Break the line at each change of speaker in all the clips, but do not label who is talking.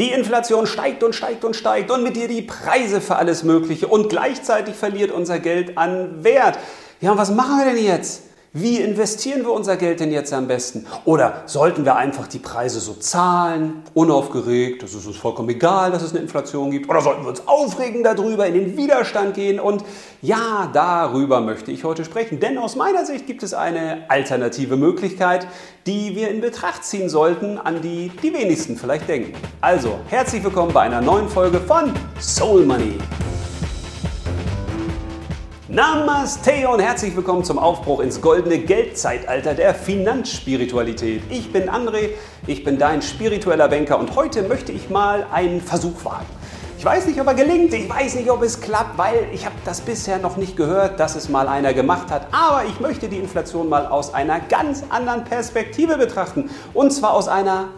Die Inflation steigt und steigt und steigt und mit ihr die Preise für alles Mögliche und gleichzeitig verliert unser Geld an Wert. Ja, und was machen wir denn jetzt? Wie investieren wir unser Geld denn jetzt am besten? Oder sollten wir einfach die Preise so zahlen, unaufgeregt, das ist uns vollkommen egal, dass es eine Inflation gibt? Oder sollten wir uns aufregen darüber, in den Widerstand gehen? Und ja, darüber möchte ich heute sprechen. Denn aus meiner Sicht gibt es eine alternative Möglichkeit, die wir in Betracht ziehen sollten, an die die wenigsten vielleicht denken. Also, herzlich willkommen bei einer neuen Folge von Soul Money. Namaste und herzlich willkommen zum Aufbruch ins goldene Geldzeitalter der Finanzspiritualität. Ich bin André, ich bin dein spiritueller Banker und heute möchte ich mal einen Versuch wagen. Ich weiß nicht, ob er gelingt, ich weiß nicht, ob es klappt, weil ich habe das bisher noch nicht gehört, dass es mal einer gemacht hat. Aber ich möchte die Inflation mal aus einer ganz anderen Perspektive betrachten. Und zwar aus einer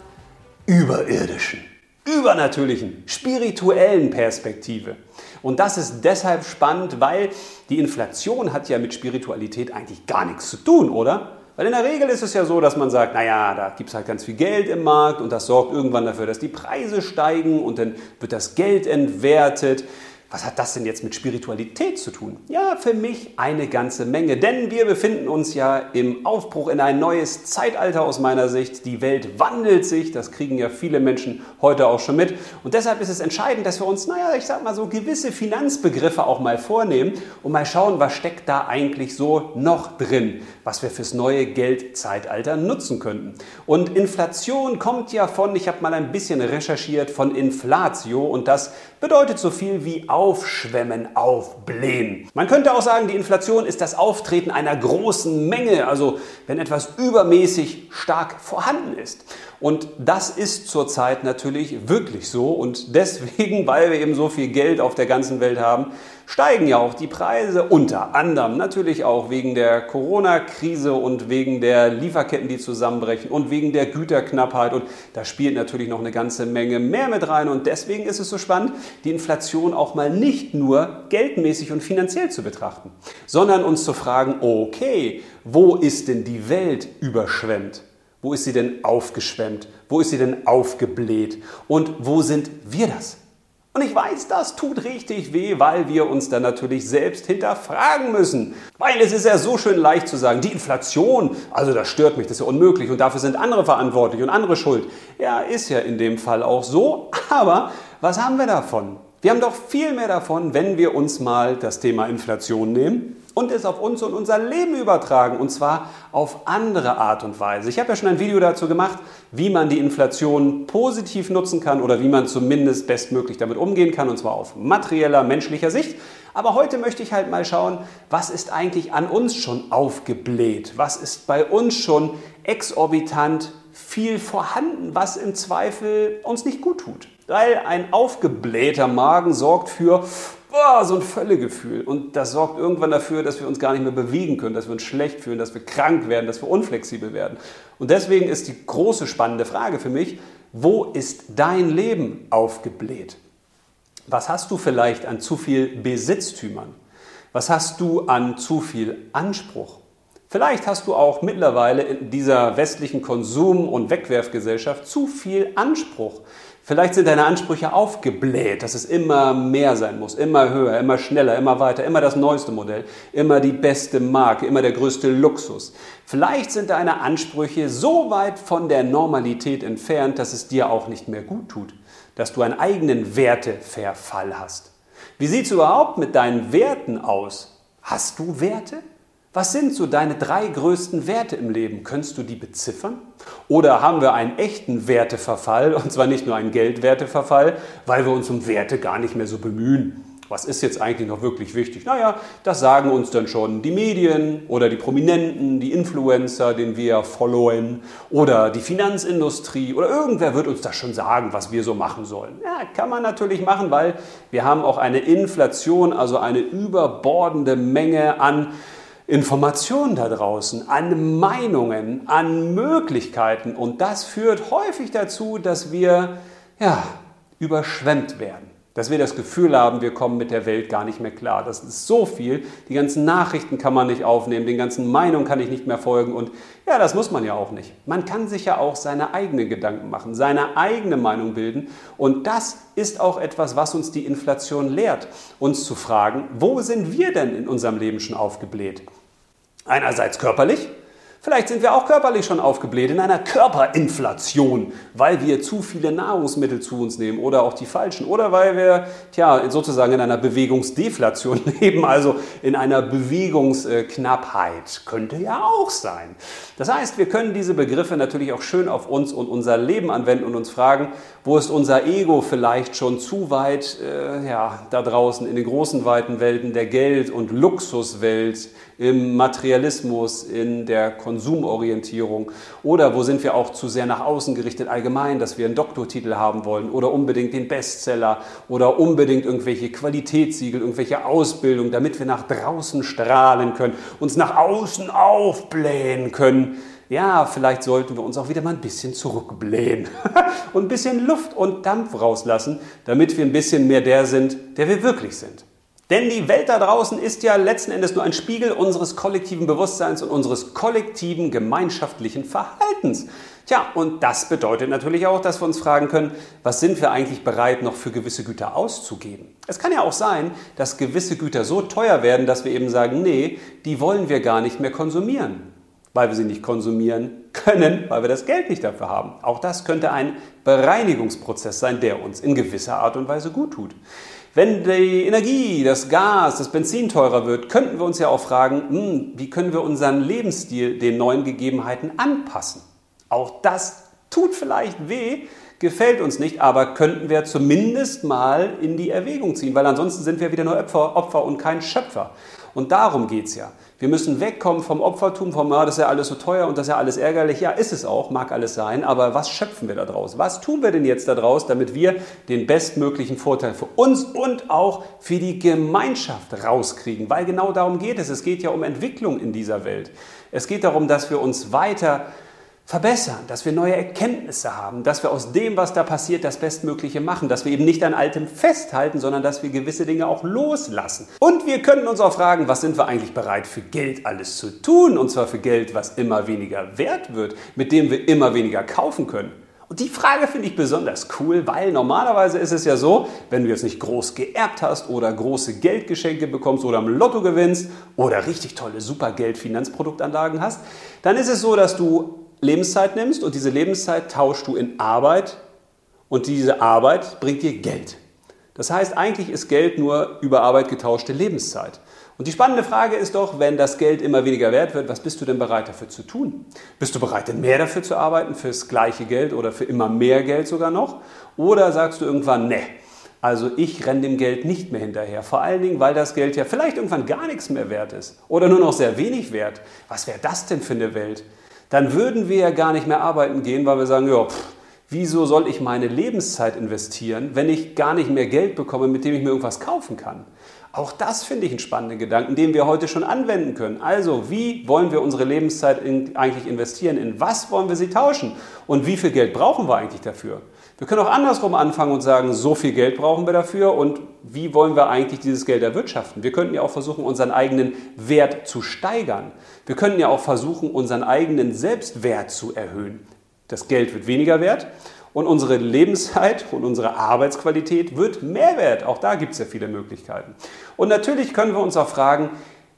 überirdischen, übernatürlichen, spirituellen Perspektive. Und das ist deshalb spannend, weil die Inflation hat ja mit Spiritualität eigentlich gar nichts zu tun, oder? Weil in der Regel ist es ja so, dass man sagt, naja, da gibt es halt ganz viel Geld im Markt und das sorgt irgendwann dafür, dass die Preise steigen und dann wird das Geld entwertet. Was hat das denn jetzt mit Spiritualität zu tun? Ja, für mich eine ganze Menge, denn wir befinden uns ja im Aufbruch in ein neues Zeitalter aus meiner Sicht. Die Welt wandelt sich, das kriegen ja viele Menschen heute auch schon mit. Und deshalb ist es entscheidend, dass wir uns, naja, ich sag mal so gewisse Finanzbegriffe auch mal vornehmen und mal schauen, was steckt da eigentlich so noch drin, was wir fürs neue Geldzeitalter nutzen könnten. Und Inflation kommt ja von, ich habe mal ein bisschen recherchiert, von Inflatio und das bedeutet so viel wie aufschwemmen, aufblähen. Man könnte auch sagen, die Inflation ist das Auftreten einer großen Menge, also wenn etwas übermäßig stark vorhanden ist. Und das ist zurzeit natürlich wirklich so und deswegen, weil wir eben so viel Geld auf der ganzen Welt haben, steigen ja auch die Preise, unter anderem natürlich auch wegen der Corona-Krise und wegen der Lieferketten, die zusammenbrechen und wegen der Güterknappheit. Und da spielt natürlich noch eine ganze Menge mehr mit rein. Und deswegen ist es so spannend, die Inflation auch mal nicht nur geldmäßig und finanziell zu betrachten, sondern uns zu fragen, okay, wo ist denn die Welt überschwemmt? Wo ist sie denn aufgeschwemmt? Wo ist sie denn aufgebläht? Und wo sind wir das? Und ich weiß, das tut richtig weh, weil wir uns dann natürlich selbst hinterfragen müssen. Weil es ist ja so schön leicht zu sagen, die Inflation, also das stört mich, das ist ja unmöglich und dafür sind andere verantwortlich und andere schuld. Ja, ist ja in dem Fall auch so, aber was haben wir davon? Wir haben doch viel mehr davon, wenn wir uns mal das Thema Inflation nehmen und es auf uns und unser Leben übertragen und zwar auf andere Art und Weise. Ich habe ja schon ein Video dazu gemacht, wie man die Inflation positiv nutzen kann oder wie man zumindest bestmöglich damit umgehen kann und zwar auf materieller, menschlicher Sicht. Aber heute möchte ich halt mal schauen, was ist eigentlich an uns schon aufgebläht? Was ist bei uns schon exorbitant viel vorhanden, was im Zweifel uns nicht gut tut? Weil ein aufgeblähter Magen sorgt für boah, so ein Völlegefühl. Und das sorgt irgendwann dafür, dass wir uns gar nicht mehr bewegen können, dass wir uns schlecht fühlen, dass wir krank werden, dass wir unflexibel werden. Und deswegen ist die große spannende Frage für mich, wo ist dein Leben aufgebläht? Was hast du vielleicht an zu viel Besitztümern? Was hast du an zu viel Anspruch? Vielleicht hast du auch mittlerweile in dieser westlichen Konsum- und Wegwerfgesellschaft zu viel Anspruch. Vielleicht sind deine Ansprüche aufgebläht, dass es immer mehr sein muss, immer höher, immer schneller, immer weiter, immer das neueste Modell, immer die beste Marke, immer der größte Luxus. Vielleicht sind deine Ansprüche so weit von der Normalität entfernt, dass es dir auch nicht mehr gut tut, dass du einen eigenen Werteverfall hast. Wie sieht es überhaupt mit deinen Werten aus? Hast du Werte? Was sind so deine drei größten Werte im Leben? Könntest du die beziffern? Oder haben wir einen echten Werteverfall, und zwar nicht nur einen Geldwerteverfall, weil wir uns um Werte gar nicht mehr so bemühen? Was ist jetzt eigentlich noch wirklich wichtig? Naja, das sagen uns dann schon die Medien oder die Prominenten, die Influencer, den wir followen oder die Finanzindustrie oder irgendwer wird uns das schon sagen, was wir so machen sollen. Ja, kann man natürlich machen, weil wir haben auch eine Inflation, also eine überbordende Menge an Informationen da draußen, an Meinungen, an Möglichkeiten. Und das führt häufig dazu, dass wir ja, überschwemmt werden. Dass wir das Gefühl haben, wir kommen mit der Welt gar nicht mehr klar. Das ist so viel. Die ganzen Nachrichten kann man nicht aufnehmen, den ganzen Meinungen kann ich nicht mehr folgen. Und ja, das muss man ja auch nicht. Man kann sich ja auch seine eigenen Gedanken machen, seine eigene Meinung bilden. Und das ist auch etwas, was uns die Inflation lehrt. Uns zu fragen, wo sind wir denn in unserem Leben schon aufgebläht? Einerseits körperlich, Vielleicht sind wir auch körperlich schon aufgebläht in einer Körperinflation, weil wir zu viele Nahrungsmittel zu uns nehmen oder auch die falschen oder weil wir tja, sozusagen in einer Bewegungsdeflation leben, also in einer Bewegungsknappheit. Könnte ja auch sein. Das heißt, wir können diese Begriffe natürlich auch schön auf uns und unser Leben anwenden und uns fragen, wo ist unser Ego vielleicht schon zu weit äh, ja, da draußen in den großen, weiten Welten der Geld- und Luxuswelt, im Materialismus, in der Konsumorientierung oder wo sind wir auch zu sehr nach außen gerichtet allgemein, dass wir einen Doktortitel haben wollen oder unbedingt den Bestseller oder unbedingt irgendwelche Qualitätssiegel, irgendwelche Ausbildung, damit wir nach draußen strahlen können, uns nach außen aufblähen können ja, vielleicht sollten wir uns auch wieder mal ein bisschen zurückblähen und ein bisschen Luft und Dampf rauslassen, damit wir ein bisschen mehr der sind, der wir wirklich sind. Denn die Welt da draußen ist ja letzten Endes nur ein Spiegel unseres kollektiven Bewusstseins und unseres kollektiven gemeinschaftlichen Verhaltens. Tja, und das bedeutet natürlich auch, dass wir uns fragen können, was sind wir eigentlich bereit noch für gewisse Güter auszugeben? Es kann ja auch sein, dass gewisse Güter so teuer werden, dass wir eben sagen, nee, die wollen wir gar nicht mehr konsumieren weil wir sie nicht konsumieren können, weil wir das Geld nicht dafür haben. Auch das könnte ein Bereinigungsprozess sein, der uns in gewisser Art und Weise gut tut. Wenn die Energie, das Gas, das Benzin teurer wird, könnten wir uns ja auch fragen, hm, wie können wir unseren Lebensstil den neuen Gegebenheiten anpassen? Auch das tut vielleicht weh, gefällt uns nicht, aber könnten wir zumindest mal in die Erwägung ziehen, weil ansonsten sind wir wieder nur Opfer, Opfer und kein Schöpfer. Und darum geht es ja. Wir müssen wegkommen vom Opfertum, vom, ja, das ist ja alles so teuer und das ist ja alles ärgerlich. Ja, ist es auch, mag alles sein, aber was schöpfen wir da draus? Was tun wir denn jetzt da draus, damit wir den bestmöglichen Vorteil für uns und auch für die Gemeinschaft rauskriegen? Weil genau darum geht es. Es geht ja um Entwicklung in dieser Welt. Es geht darum, dass wir uns weiter verbessern, dass wir neue Erkenntnisse haben, dass wir aus dem, was da passiert, das Bestmögliche machen, dass wir eben nicht an Altem festhalten, sondern dass wir gewisse Dinge auch loslassen. Und wir können uns auch fragen, was sind wir eigentlich bereit für Geld alles zu tun? Und zwar für Geld, was immer weniger wert wird, mit dem wir immer weniger kaufen können. Und die Frage finde ich besonders cool, weil normalerweise ist es ja so, wenn du jetzt nicht groß geerbt hast oder große Geldgeschenke bekommst oder im Lotto gewinnst oder richtig tolle Supergeld-Finanzproduktanlagen hast, dann ist es so, dass du Lebenszeit nimmst und diese Lebenszeit tauschst du in Arbeit und diese Arbeit bringt dir Geld. Das heißt, eigentlich ist Geld nur über Arbeit getauschte Lebenszeit. Und die spannende Frage ist doch, wenn das Geld immer weniger wert wird, was bist du denn bereit dafür zu tun? Bist du bereit, denn mehr dafür zu arbeiten, fürs gleiche Geld oder für immer mehr Geld sogar noch? Oder sagst du irgendwann, ne, also ich renne dem Geld nicht mehr hinterher. Vor allen Dingen, weil das Geld ja vielleicht irgendwann gar nichts mehr wert ist oder nur noch sehr wenig wert. Was wäre das denn für eine Welt? Dann würden wir ja gar nicht mehr arbeiten gehen, weil wir sagen, ja, pff, wieso soll ich meine Lebenszeit investieren, wenn ich gar nicht mehr Geld bekomme, mit dem ich mir irgendwas kaufen kann? Auch das finde ich einen spannenden Gedanken, den wir heute schon anwenden können. Also, wie wollen wir unsere Lebenszeit in, eigentlich investieren? In was wollen wir sie tauschen? Und wie viel Geld brauchen wir eigentlich dafür? Wir können auch andersrum anfangen und sagen, so viel Geld brauchen wir dafür und wie wollen wir eigentlich dieses Geld erwirtschaften? Wir könnten ja auch versuchen, unseren eigenen Wert zu steigern. Wir könnten ja auch versuchen, unseren eigenen Selbstwert zu erhöhen. Das Geld wird weniger wert und unsere Lebenszeit und unsere Arbeitsqualität wird mehr wert. Auch da gibt es ja viele Möglichkeiten. Und natürlich können wir uns auch fragen,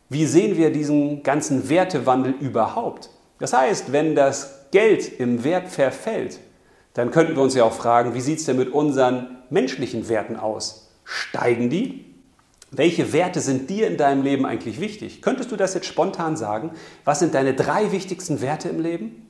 wie sehen wir diesen ganzen Wertewandel überhaupt? Das heißt, wenn das Geld im Wert verfällt, dann könnten wir uns ja auch fragen, wie sieht es denn mit unseren menschlichen Werten aus? Steigen die? Welche Werte sind dir in deinem Leben eigentlich wichtig? Könntest du das jetzt spontan sagen? Was sind deine drei wichtigsten Werte im Leben?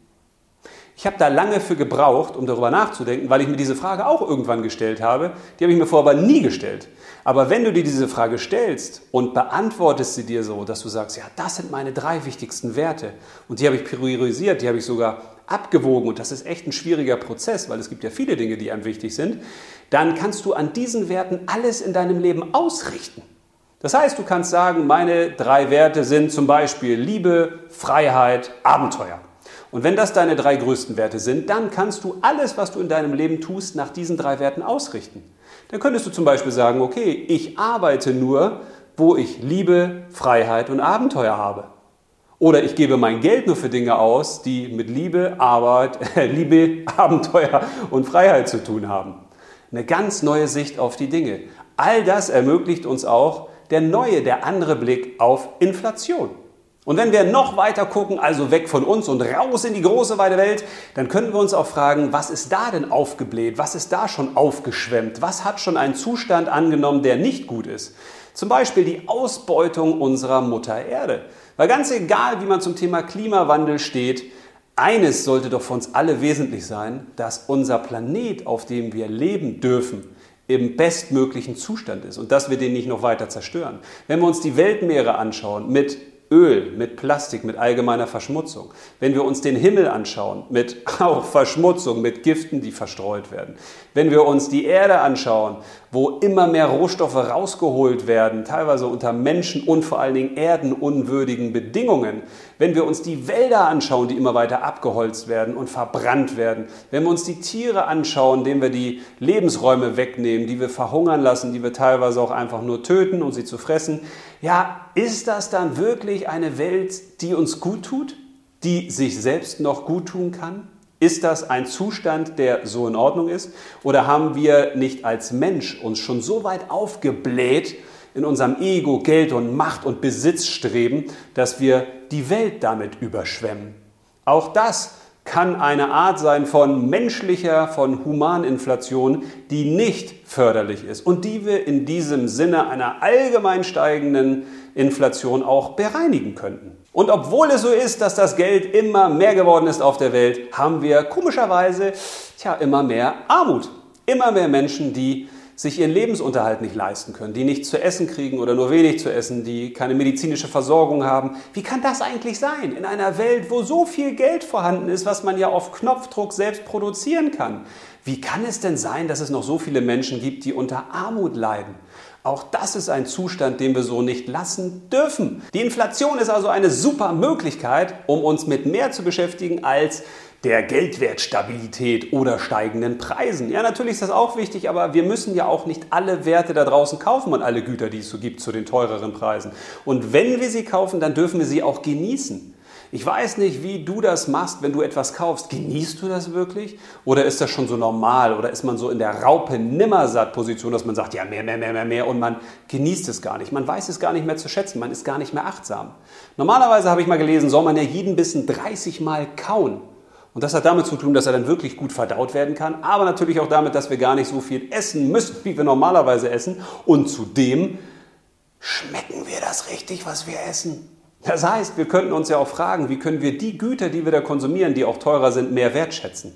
Ich habe da lange für gebraucht, um darüber nachzudenken, weil ich mir diese Frage auch irgendwann gestellt habe. Die habe ich mir vorher aber nie gestellt. Aber wenn du dir diese Frage stellst und beantwortest sie dir so, dass du sagst, ja, das sind meine drei wichtigsten Werte und die habe ich priorisiert, die habe ich sogar abgewogen und das ist echt ein schwieriger Prozess, weil es gibt ja viele Dinge, die einem wichtig sind, dann kannst du an diesen Werten alles in deinem Leben ausrichten. Das heißt, du kannst sagen, meine drei Werte sind zum Beispiel Liebe, Freiheit, Abenteuer. Und wenn das deine drei größten Werte sind, dann kannst du alles, was du in deinem Leben tust, nach diesen drei Werten ausrichten. Dann könntest du zum Beispiel sagen, okay, ich arbeite nur, wo ich Liebe, Freiheit und Abenteuer habe. Oder ich gebe mein Geld nur für Dinge aus, die mit Liebe, Arbeit, äh, Liebe, Abenteuer und Freiheit zu tun haben. Eine ganz neue Sicht auf die Dinge. All das ermöglicht uns auch der neue, der andere Blick auf Inflation. Und wenn wir noch weiter gucken, also weg von uns und raus in die große weite Welt, dann können wir uns auch fragen, was ist da denn aufgebläht? Was ist da schon aufgeschwemmt? Was hat schon einen Zustand angenommen, der nicht gut ist? Zum Beispiel die Ausbeutung unserer Mutter Erde. Weil ganz egal, wie man zum Thema Klimawandel steht, eines sollte doch für uns alle wesentlich sein, dass unser Planet, auf dem wir leben dürfen, im bestmöglichen Zustand ist und dass wir den nicht noch weiter zerstören. Wenn wir uns die Weltmeere anschauen mit Öl, mit Plastik, mit allgemeiner Verschmutzung. Wenn wir uns den Himmel anschauen, mit auch Verschmutzung, mit Giften, die verstreut werden. Wenn wir uns die Erde anschauen, wo immer mehr Rohstoffe rausgeholt werden, teilweise unter Menschen und vor allen Dingen erdenunwürdigen Bedingungen. Wenn wir uns die Wälder anschauen, die immer weiter abgeholzt werden und verbrannt werden. Wenn wir uns die Tiere anschauen, denen wir die Lebensräume wegnehmen, die wir verhungern lassen, die wir teilweise auch einfach nur töten, um sie zu fressen. Ja, ist das dann wirklich eine Welt, die uns gut tut? Die sich selbst noch gut tun kann? Ist das ein Zustand, der so in Ordnung ist? Oder haben wir nicht als Mensch uns schon so weit aufgebläht in unserem Ego, Geld und Macht und Besitz streben, dass wir die Welt damit überschwemmen? Auch das kann eine Art sein von menschlicher, von Humaninflation, die nicht förderlich ist und die wir in diesem Sinne einer allgemein steigenden Inflation auch bereinigen könnten. Und obwohl es so ist, dass das Geld immer mehr geworden ist auf der Welt, haben wir komischerweise tja, immer mehr Armut. Immer mehr Menschen, die sich ihren Lebensunterhalt nicht leisten können, die nichts zu essen kriegen oder nur wenig zu essen, die keine medizinische Versorgung haben. Wie kann das eigentlich sein in einer Welt, wo so viel Geld vorhanden ist, was man ja auf Knopfdruck selbst produzieren kann? Wie kann es denn sein, dass es noch so viele Menschen gibt, die unter Armut leiden? Auch das ist ein Zustand, den wir so nicht lassen dürfen. Die Inflation ist also eine super Möglichkeit, um uns mit mehr zu beschäftigen als der Geldwertstabilität oder steigenden Preisen. Ja, natürlich ist das auch wichtig, aber wir müssen ja auch nicht alle Werte da draußen kaufen und alle Güter, die es so gibt, zu den teureren Preisen. Und wenn wir sie kaufen, dann dürfen wir sie auch genießen. Ich weiß nicht, wie du das machst, wenn du etwas kaufst. Genießt du das wirklich? Oder ist das schon so normal? Oder ist man so in der Raupe-Nimmersatt-Position, dass man sagt, ja, mehr, mehr, mehr, mehr, mehr und man genießt es gar nicht. Man weiß es gar nicht mehr zu schätzen. Man ist gar nicht mehr achtsam. Normalerweise habe ich mal gelesen, soll man ja jeden Bissen 30 Mal kauen. Und das hat damit zu tun, dass er dann wirklich gut verdaut werden kann, aber natürlich auch damit, dass wir gar nicht so viel essen müssen, wie wir normalerweise essen. Und zudem schmecken wir das richtig, was wir essen. Das heißt, wir könnten uns ja auch fragen, wie können wir die Güter, die wir da konsumieren, die auch teurer sind, mehr wertschätzen.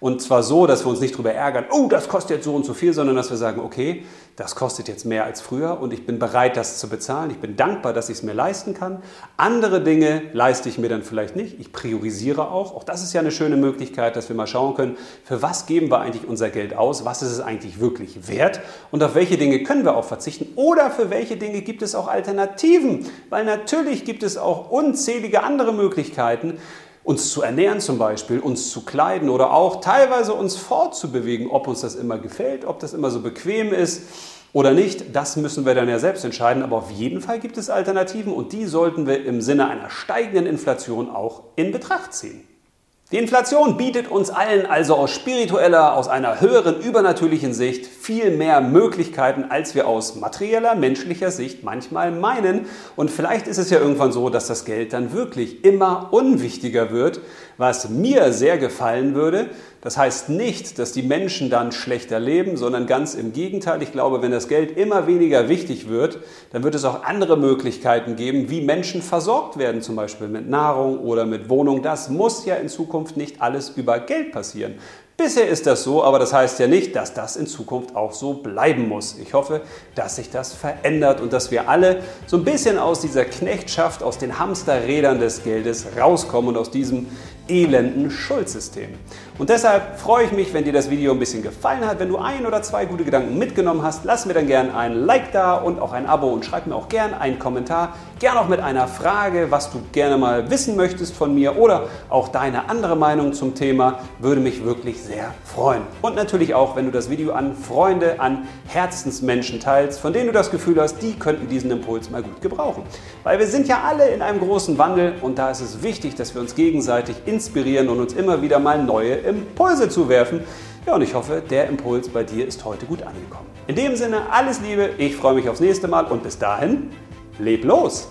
Und zwar so, dass wir uns nicht darüber ärgern, oh, das kostet jetzt so und so viel, sondern dass wir sagen, okay, das kostet jetzt mehr als früher und ich bin bereit, das zu bezahlen. Ich bin dankbar, dass ich es mir leisten kann. Andere Dinge leiste ich mir dann vielleicht nicht. Ich priorisiere auch. Auch das ist ja eine schöne Möglichkeit, dass wir mal schauen können, für was geben wir eigentlich unser Geld aus? Was ist es eigentlich wirklich wert? Und auf welche Dinge können wir auch verzichten? Oder für welche Dinge gibt es auch Alternativen? Weil natürlich gibt es auch unzählige andere Möglichkeiten, uns zu ernähren zum Beispiel, uns zu kleiden oder auch teilweise uns fortzubewegen, ob uns das immer gefällt, ob das immer so bequem ist oder nicht, das müssen wir dann ja selbst entscheiden. Aber auf jeden Fall gibt es Alternativen und die sollten wir im Sinne einer steigenden Inflation auch in Betracht ziehen. Die Inflation bietet uns allen also aus spiritueller, aus einer höheren übernatürlichen Sicht viel mehr Möglichkeiten, als wir aus materieller, menschlicher Sicht manchmal meinen. Und vielleicht ist es ja irgendwann so, dass das Geld dann wirklich immer unwichtiger wird, was mir sehr gefallen würde, das heißt nicht, dass die Menschen dann schlechter leben, sondern ganz im Gegenteil. Ich glaube, wenn das Geld immer weniger wichtig wird, dann wird es auch andere Möglichkeiten geben, wie Menschen versorgt werden, zum Beispiel mit Nahrung oder mit Wohnung. Das muss ja in Zukunft nicht alles über Geld passieren. Bisher ist das so, aber das heißt ja nicht, dass das in Zukunft auch so bleiben muss. Ich hoffe, dass sich das verändert und dass wir alle so ein bisschen aus dieser Knechtschaft, aus den Hamsterrädern des Geldes rauskommen und aus diesem elenden Schuldsystem. Und deshalb freue ich mich, wenn dir das Video ein bisschen gefallen hat. Wenn du ein oder zwei gute Gedanken mitgenommen hast, lass mir dann gerne ein Like da und auch ein Abo und schreib mir auch gerne einen Kommentar. Gerne auch mit einer Frage, was du gerne mal wissen möchtest von mir oder auch deine andere Meinung zum Thema. Würde mich wirklich sehr freuen. Und natürlich auch, wenn du das Video an Freunde, an Herzensmenschen teilst, von denen du das Gefühl hast, die könnten diesen Impuls mal gut gebrauchen. Weil wir sind ja alle in einem großen Wandel und da ist es wichtig, dass wir uns gegenseitig inspirieren und uns immer wieder mal neue Impulse zu werfen. Ja, und ich hoffe, der Impuls bei dir ist heute gut angekommen. In dem Sinne, alles Liebe, ich freue mich aufs nächste Mal und bis dahin, leb los!